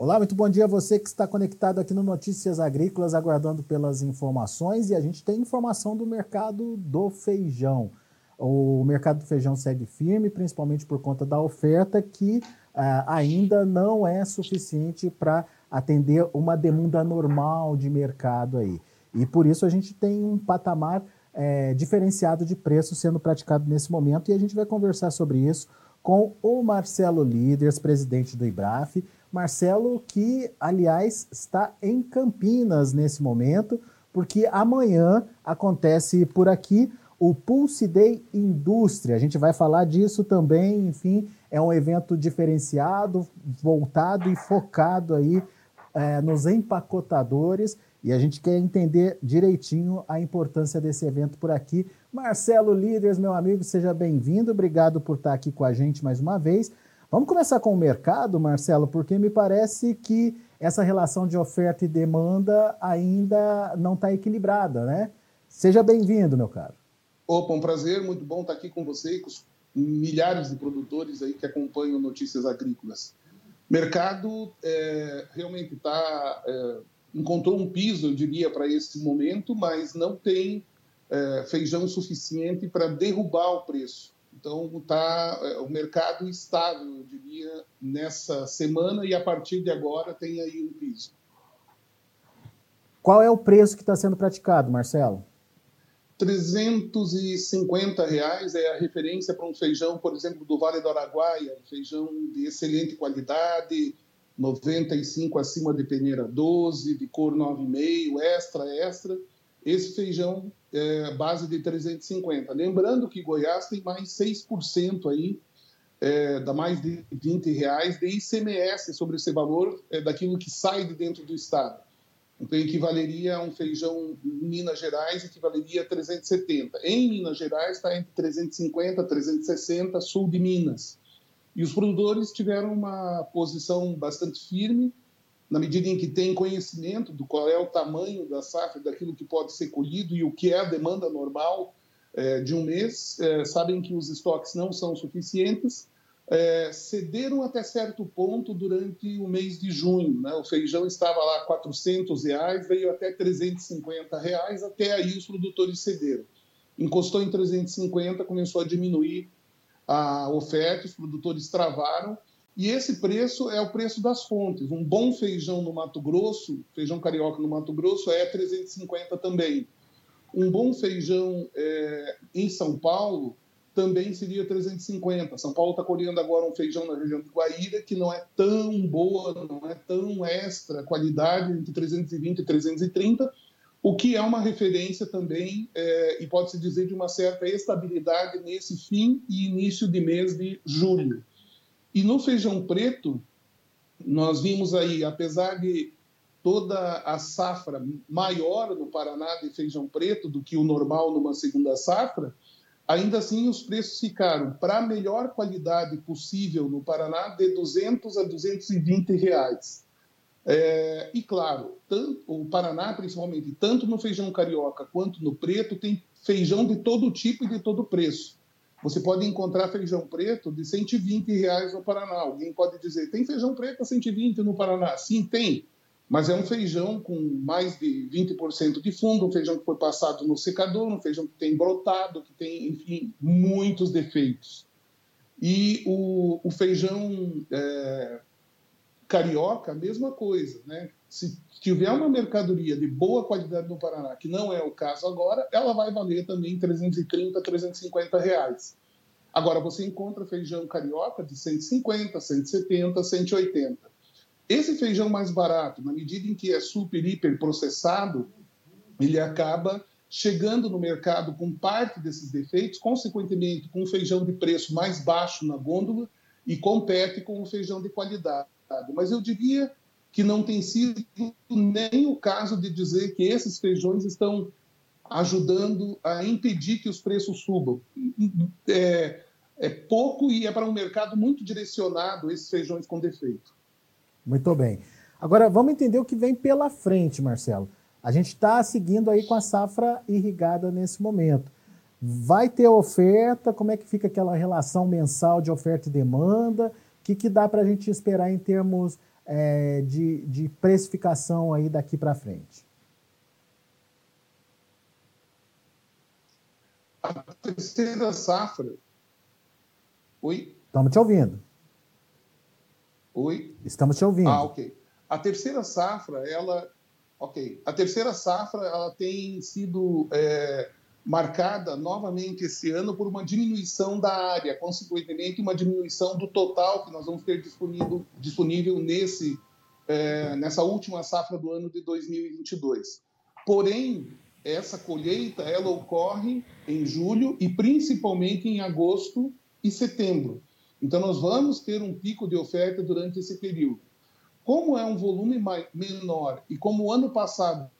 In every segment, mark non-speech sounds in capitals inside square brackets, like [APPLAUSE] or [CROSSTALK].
Olá, muito bom dia a você que está conectado aqui no Notícias Agrícolas, aguardando pelas informações. E a gente tem informação do mercado do feijão. O mercado do feijão segue firme, principalmente por conta da oferta, que uh, ainda não é suficiente para atender uma demanda normal de mercado aí. E por isso a gente tem um patamar é, diferenciado de preço sendo praticado nesse momento. E a gente vai conversar sobre isso com o Marcelo Líderes, presidente do IBRAF. Marcelo, que aliás está em Campinas nesse momento, porque amanhã acontece por aqui o Pulse Day Indústria. A gente vai falar disso também, enfim, é um evento diferenciado, voltado e focado aí é, nos empacotadores e a gente quer entender direitinho a importância desse evento por aqui. Marcelo Líderes, meu amigo, seja bem-vindo. Obrigado por estar aqui com a gente mais uma vez. Vamos começar com o mercado, Marcelo, porque me parece que essa relação de oferta e demanda ainda não está equilibrada, né? Seja bem-vindo, meu caro. Opa, um prazer, muito bom estar aqui com você e com os milhares de produtores aí que acompanham Notícias Agrícolas. Mercado é, realmente está é, encontrou um piso, eu diria, para esse momento, mas não tem é, feijão suficiente para derrubar o preço. Então, tá, é, o mercado estável, eu diria, nessa semana e a partir de agora tem aí um piso. Qual é o preço que está sendo praticado, Marcelo? 350 reais é a referência para um feijão, por exemplo, do Vale do Araguaia, um feijão de excelente qualidade, 95 acima de peneira 12, de cor 9,5, extra, extra. Esse feijão é base de 350. Lembrando que Goiás tem mais 6% aí, é, dá mais de 20 reais de ICMS sobre esse valor é, daquilo que sai de dentro do estado. Então, equivaleria a um feijão em Minas Gerais, equivaleria a 370. Em Minas Gerais está entre 350 e 360, sul de Minas. E os produtores tiveram uma posição bastante firme, na medida em que têm conhecimento do qual é o tamanho da safra, daquilo que pode ser colhido e o que é a demanda normal é, de um mês, é, sabem que os estoques não são suficientes, é, cederam até certo ponto durante o mês de junho. Né? O feijão estava lá 400 reais, veio até 350 reais, até aí os produtores cederam. Encostou em 350, começou a diminuir a oferta, os produtores travaram, e esse preço é o preço das fontes. Um bom feijão no Mato Grosso, feijão carioca no Mato Grosso, é 350 também. Um bom feijão é, em São Paulo também seria 350. São Paulo está colhendo agora um feijão na região do Guaíra que não é tão boa, não é tão extra qualidade, entre 320 e 330, o que é uma referência também, é, e pode-se dizer, de uma certa estabilidade nesse fim e início de mês de julho. E no feijão preto, nós vimos aí, apesar de toda a safra maior no Paraná de feijão preto do que o normal numa segunda safra, ainda assim os preços ficaram, para a melhor qualidade possível no Paraná, de 200 a 220 reais. É, e claro, tanto, o Paraná, principalmente, tanto no feijão carioca quanto no preto, tem feijão de todo tipo e de todo preço. Você pode encontrar feijão preto de 120 reais no Paraná. Alguém pode dizer, tem feijão preto a 120 no Paraná? Sim, tem. Mas é um feijão com mais de 20% de fundo, um feijão que foi passado no secador, um feijão que tem brotado, que tem, enfim, muitos defeitos. E o, o feijão é, carioca, a mesma coisa, né? Se tiver uma mercadoria de boa qualidade no Paraná, que não é o caso agora, ela vai valer também 330, 350 reais. Agora, você encontra feijão carioca de 150, 170, 180. Esse feijão mais barato, na medida em que é super, hiper processado, ele acaba chegando no mercado com parte desses defeitos, consequentemente, com um feijão de preço mais baixo na gôndola e compete com o feijão de qualidade. Mas eu diria que não tem sido nem o caso de dizer que esses feijões estão ajudando a impedir que os preços subam. É, é pouco e é para um mercado muito direcionado esses feijões com defeito. Muito bem. Agora vamos entender o que vem pela frente, Marcelo. A gente está seguindo aí com a safra irrigada nesse momento. Vai ter oferta? Como é que fica aquela relação mensal de oferta e demanda? que, que dá para a gente esperar em termos é, de, de precificação aí daqui para frente? A terceira safra. Oi? Estamos te ouvindo. Oi? Estamos te ouvindo. Ah, ok. A terceira safra, ela. Ok. A terceira safra, ela tem sido é, marcada novamente esse ano por uma diminuição da área, consequentemente, uma diminuição do total que nós vamos ter disponível, disponível nesse, é, nessa última safra do ano de 2022. Porém, essa colheita ela ocorre em julho e principalmente em agosto e setembro. Então, nós vamos ter um pico de oferta durante esse período. Como é um volume menor e como o ano passado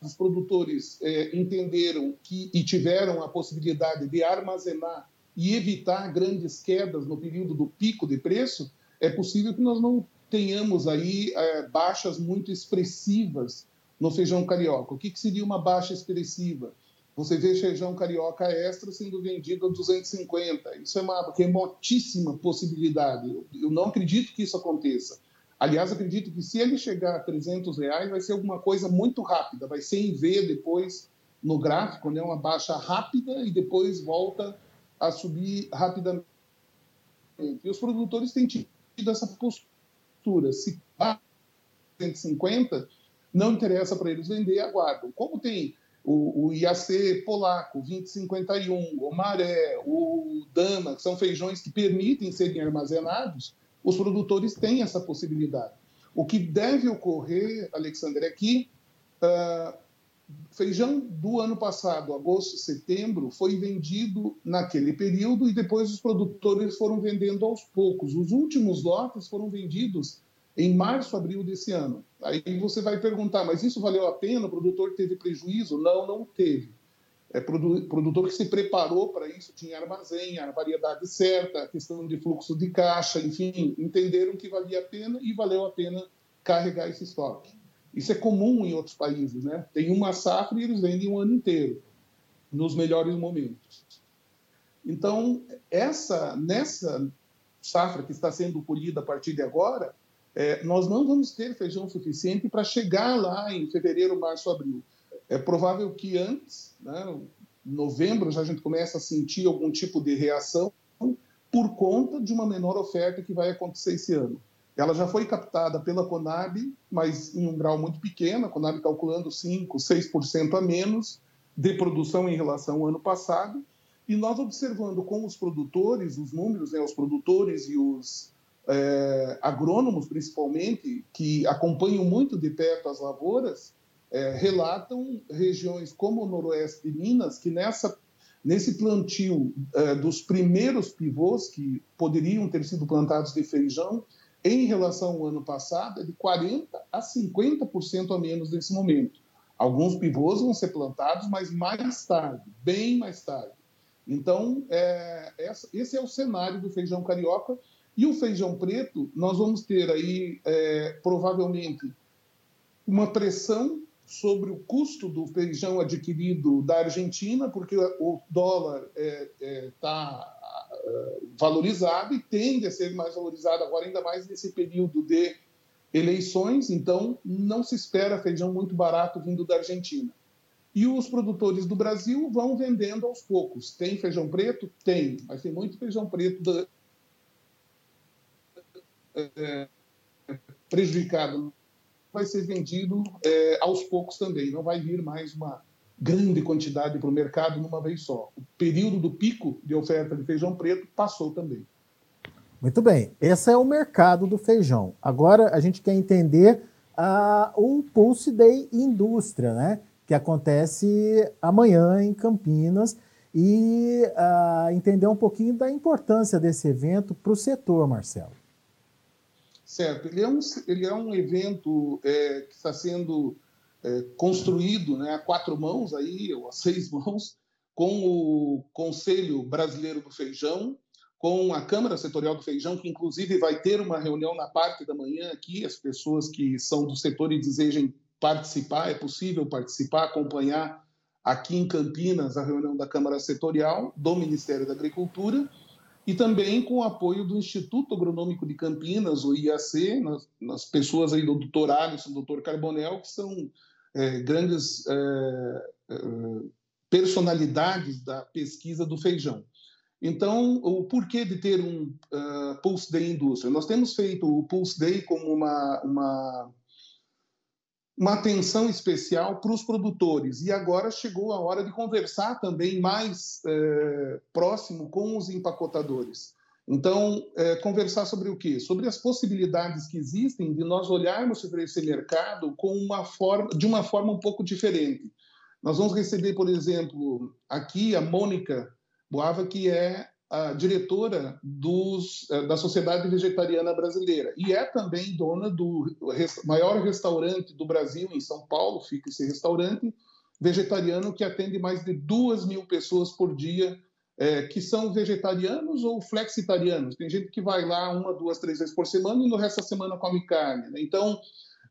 os produtores é, entenderam que e tiveram a possibilidade de armazenar e evitar grandes quedas no período do pico de preço, é possível que nós não tenhamos aí é, baixas muito expressivas no feijão carioca. O que, que seria uma baixa expressiva? Você vê feijão carioca extra sendo vendido a 250. Isso é uma remotíssima possibilidade. Eu não acredito que isso aconteça. Aliás, acredito que se ele chegar a 300 reais, vai ser alguma coisa muito rápida. Vai ser em V depois no gráfico, né? uma baixa rápida e depois volta a subir rapidamente. E os produtores têm tido essa postura. Se 150, não interessa para eles vender, aguardam. Como tem o, o IAC polaco, 2051, o Maré, o Dama, que são feijões que permitem serem armazenados, os produtores têm essa possibilidade. O que deve ocorrer, Alexander, é que uh, feijão do ano passado, agosto, setembro, foi vendido naquele período e depois os produtores foram vendendo aos poucos. Os últimos lotes foram vendidos em março, abril desse ano. Aí você vai perguntar, mas isso valeu a pena? O produtor teve prejuízo? Não, não teve. É produtor que se preparou para isso, tinha armazém, a variedade certa, questão de fluxo de caixa, enfim, entenderam que valia a pena e valeu a pena carregar esse estoque. Isso é comum em outros países, né? Tem uma safra e eles vendem um ano inteiro, nos melhores momentos. Então, essa nessa safra que está sendo colhida a partir de agora, é, nós não vamos ter feijão suficiente para chegar lá em fevereiro, março, abril. É provável que antes, né, novembro, já a gente começa a sentir algum tipo de reação por conta de uma menor oferta que vai acontecer esse ano. Ela já foi captada pela Conab, mas em um grau muito pequeno, a Conab calculando 5%, 6% a menos de produção em relação ao ano passado, e nós observando com os produtores, os números, né, os produtores e os é, agrônomos, principalmente, que acompanham muito de perto as lavouras, é, relatam regiões como o noroeste de Minas, que nessa, nesse plantio é, dos primeiros pivôs que poderiam ter sido plantados de feijão, em relação ao ano passado, é de 40% a 50% a menos nesse momento. Alguns pivôs vão ser plantados, mas mais tarde, bem mais tarde. Então, é, esse é o cenário do feijão carioca e o feijão preto, nós vamos ter aí, é, provavelmente, uma pressão sobre o custo do feijão adquirido da Argentina, porque o dólar está é, é, tá, é, valorizado e tende a ser mais valorizado agora, ainda mais nesse período de eleições, então não se espera feijão muito barato vindo da Argentina. E os produtores do Brasil vão vendendo aos poucos. Tem feijão preto? Tem, mas tem muito feijão preto da, é, prejudicado vai ser vendido é, aos poucos também, não vai vir mais uma grande quantidade para o mercado numa vez só. O período do pico de oferta de feijão preto passou também. Muito bem, esse é o mercado do feijão. Agora a gente quer entender uh, o Pulse Day Indústria, né? Que acontece amanhã em Campinas e uh, entender um pouquinho da importância desse evento para o setor, Marcelo. Certo. Ele é um, ele é um evento é, que está sendo é, construído né, a quatro mãos, aí, ou a [LAUGHS] seis mãos, com o Conselho Brasileiro do Feijão, com a Câmara Setorial do Feijão, que inclusive vai ter uma reunião na parte da manhã aqui, as pessoas que são do setor e desejem participar, é possível participar, acompanhar aqui em Campinas a reunião da Câmara Setorial do Ministério da Agricultura e também com o apoio do Instituto Agronômico de Campinas, o IAC, nas, nas pessoas aí do doutor Alisson, do doutor Carbonel, que são é, grandes é, é, personalidades da pesquisa do feijão. Então, o porquê de ter um uh, Pulse Day Indústria? Nós temos feito o Pulse Day como uma, uma, uma atenção especial para os produtores. E agora chegou a hora de conversar também mais uh, próximo com os empacotadores. Então, uh, conversar sobre o quê? Sobre as possibilidades que existem de nós olharmos para esse mercado com uma forma, de uma forma um pouco diferente. Nós vamos receber, por exemplo, aqui a Mônica Boava, que é a diretora dos, eh, da Sociedade Vegetariana Brasileira e é também dona do maior restaurante do Brasil, em São Paulo, fica esse restaurante vegetariano que atende mais de duas mil pessoas por dia, é, que são vegetarianos ou flexitarianos. Tem gente que vai lá uma, duas, três vezes por semana e no resto da semana come carne. Né? Então,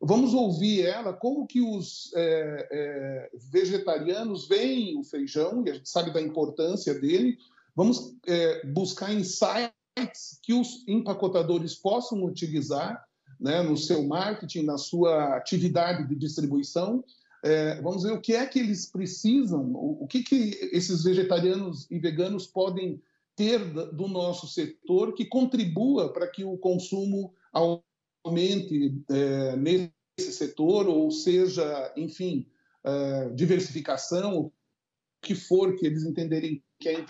vamos ouvir ela como que os é, é, vegetarianos veem o feijão, e a gente sabe da importância dele, Vamos é, buscar insights que os empacotadores possam utilizar né, no seu marketing, na sua atividade de distribuição. É, vamos ver o que é que eles precisam, o, o que, que esses vegetarianos e veganos podem ter do nosso setor que contribua para que o consumo aumente é, nesse setor, ou seja, enfim, é, diversificação, o que for que eles entenderem que é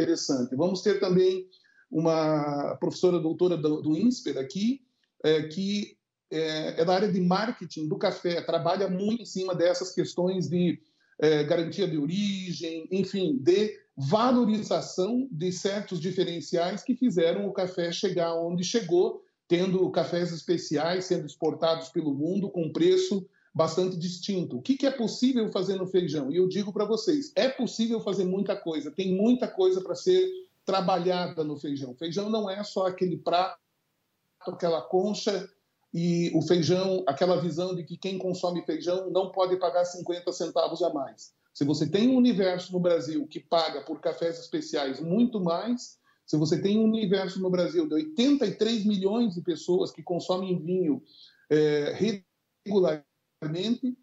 interessante. Vamos ter também uma professora doutora do, do INSPER aqui, é, que é, é, da área de marketing do café, trabalha muito em cima dessas questões de é, garantia de origem, enfim, de valorização de certos diferenciais que fizeram o café chegar onde chegou, tendo cafés especiais sendo exportados pelo mundo com preço bastante distinto. O que, que é possível fazer no feijão? E eu digo para vocês, é possível fazer muita coisa, tem muita coisa para ser trabalhada no feijão. Feijão não é só aquele prato, aquela concha e o feijão, aquela visão de que quem consome feijão não pode pagar 50 centavos a mais. Se você tem um universo no Brasil que paga por cafés especiais muito mais, se você tem um universo no Brasil de 83 milhões de pessoas que consomem vinho é, regularmente,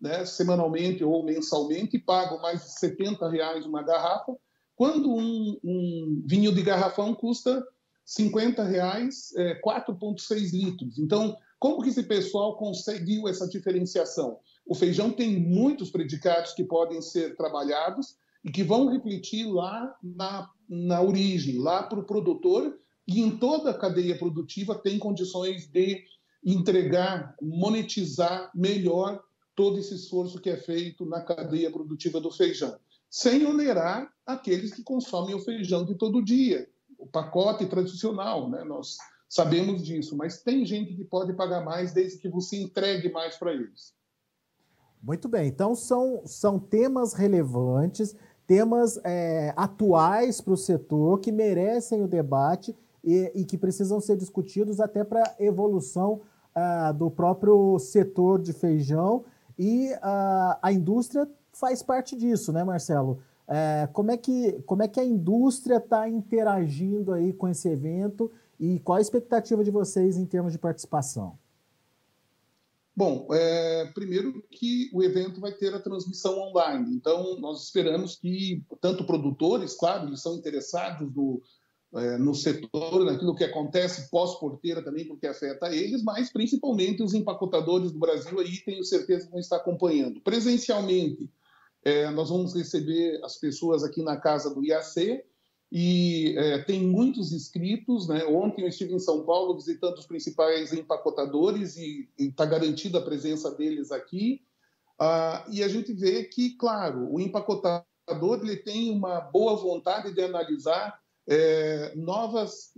né, semanalmente ou mensalmente, pagam mais de 70 reais uma garrafa, quando um, um vinho de garrafão custa 50 reais, é, 4,6 litros. Então, como que esse pessoal conseguiu essa diferenciação? O feijão tem muitos predicados que podem ser trabalhados e que vão refletir lá na, na origem, lá para o produtor, e em toda a cadeia produtiva tem condições de entregar, monetizar melhor todo esse esforço que é feito na cadeia produtiva do feijão, sem onerar aqueles que consomem o feijão de todo dia, o pacote tradicional, né? Nós sabemos disso, mas tem gente que pode pagar mais desde que você entregue mais para eles. Muito bem, então são, são temas relevantes, temas é, atuais para o setor que merecem o debate e, e que precisam ser discutidos até para a evolução ah, do próprio setor de feijão e a, a indústria faz parte disso, né, Marcelo? É, como, é que, como é que a indústria está interagindo aí com esse evento e qual a expectativa de vocês em termos de participação? Bom, é, primeiro que o evento vai ter a transmissão online, então nós esperamos que tanto produtores, claro, eles são interessados no, no setor, naquilo que acontece pós-porteira também, porque afeta eles, mas principalmente os empacotadores do Brasil aí, tenho certeza que vão estar acompanhando. Presencialmente, é, nós vamos receber as pessoas aqui na casa do IAC, e é, tem muitos inscritos. Né? Ontem eu estive em São Paulo visitando os principais empacotadores e está garantida a presença deles aqui. Ah, e a gente vê que, claro, o empacotador ele tem uma boa vontade de analisar é, novas,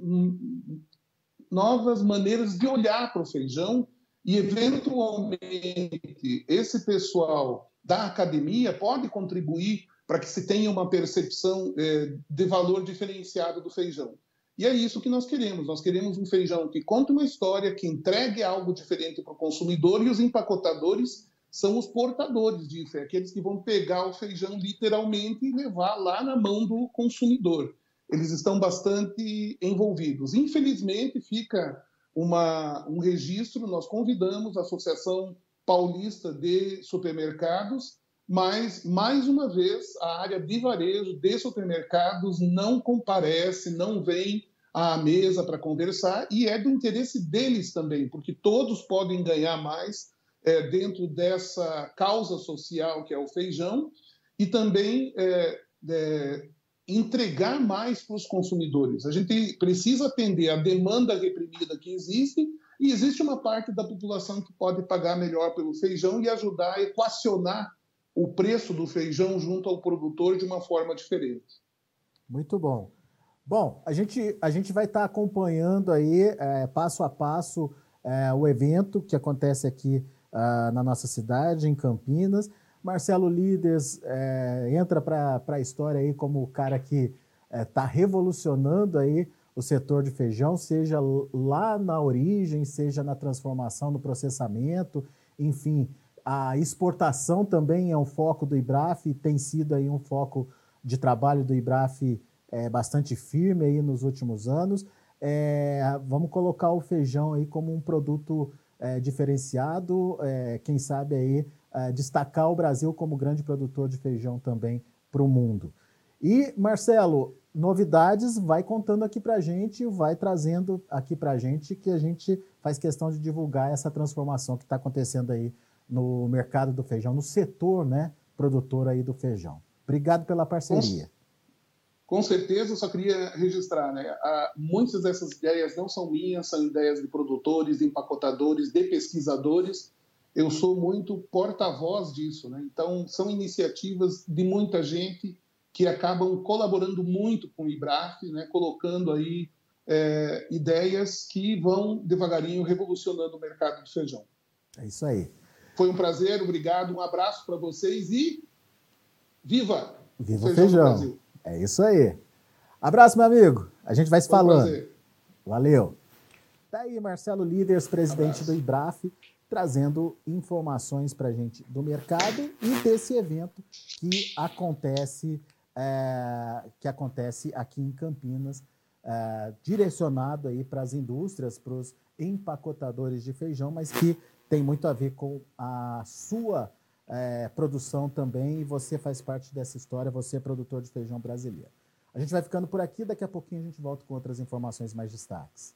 novas maneiras de olhar para o feijão e, eventualmente, esse pessoal da academia pode contribuir para que se tenha uma percepção é, de valor diferenciado do feijão. E é isso que nós queremos. Nós queremos um feijão que conte uma história, que entregue algo diferente para o consumidor e os empacotadores são os portadores disso, é aqueles que vão pegar o feijão literalmente e levar lá na mão do consumidor. Eles estão bastante envolvidos. Infelizmente, fica uma, um registro, nós convidamos a Associação Paulista de Supermercados, mas, mais uma vez, a área de varejo de supermercados não comparece, não vem à mesa para conversar, e é do interesse deles também, porque todos podem ganhar mais é, dentro dessa causa social que é o feijão, e também é, é, entregar mais para os consumidores. A gente precisa atender a demanda reprimida que existe e existe uma parte da população que pode pagar melhor pelo feijão e ajudar a equacionar o preço do feijão junto ao produtor de uma forma diferente. Muito bom. Bom, a gente, a gente vai estar acompanhando aí, é, passo a passo, é, o evento que acontece aqui uh, na nossa cidade, em Campinas. Marcelo Líderes é, entra para a história aí como o cara que está é, revolucionando aí o setor de feijão, seja lá na origem, seja na transformação, no processamento, enfim, a exportação também é um foco do IBRAF, tem sido aí um foco de trabalho do IBRAF é, bastante firme aí nos últimos anos. É, vamos colocar o feijão aí como um produto é, diferenciado, é, quem sabe aí uh, destacar o Brasil como grande produtor de feijão também para o mundo. E, Marcelo, novidades, vai contando aqui para a gente, vai trazendo aqui para a gente, que a gente faz questão de divulgar essa transformação que está acontecendo aí no mercado do feijão, no setor né, produtor aí do feijão. Obrigado pela parceria. Com, com certeza, eu só queria registrar, né? muitas dessas ideias não são minhas, são ideias de produtores, de empacotadores, de pesquisadores, eu sou muito porta-voz disso. Né? Então, são iniciativas de muita gente que acabam colaborando muito com o IBRAF, né? colocando aí é, ideias que vão devagarinho revolucionando o mercado de feijão. É isso aí. Foi um prazer, obrigado, um abraço para vocês e viva! Viva o feijão! feijão. É isso aí. Abraço, meu amigo. A gente vai se Foi falando. Um Valeu. Tá aí, Marcelo Líderes, presidente do IBRAF trazendo informações para a gente do mercado e desse evento que acontece, é, que acontece aqui em Campinas, é, direcionado aí para as indústrias, para os empacotadores de feijão, mas que tem muito a ver com a sua é, produção também e você faz parte dessa história, você é produtor de feijão brasileiro. A gente vai ficando por aqui, daqui a pouquinho a gente volta com outras informações mais destaques.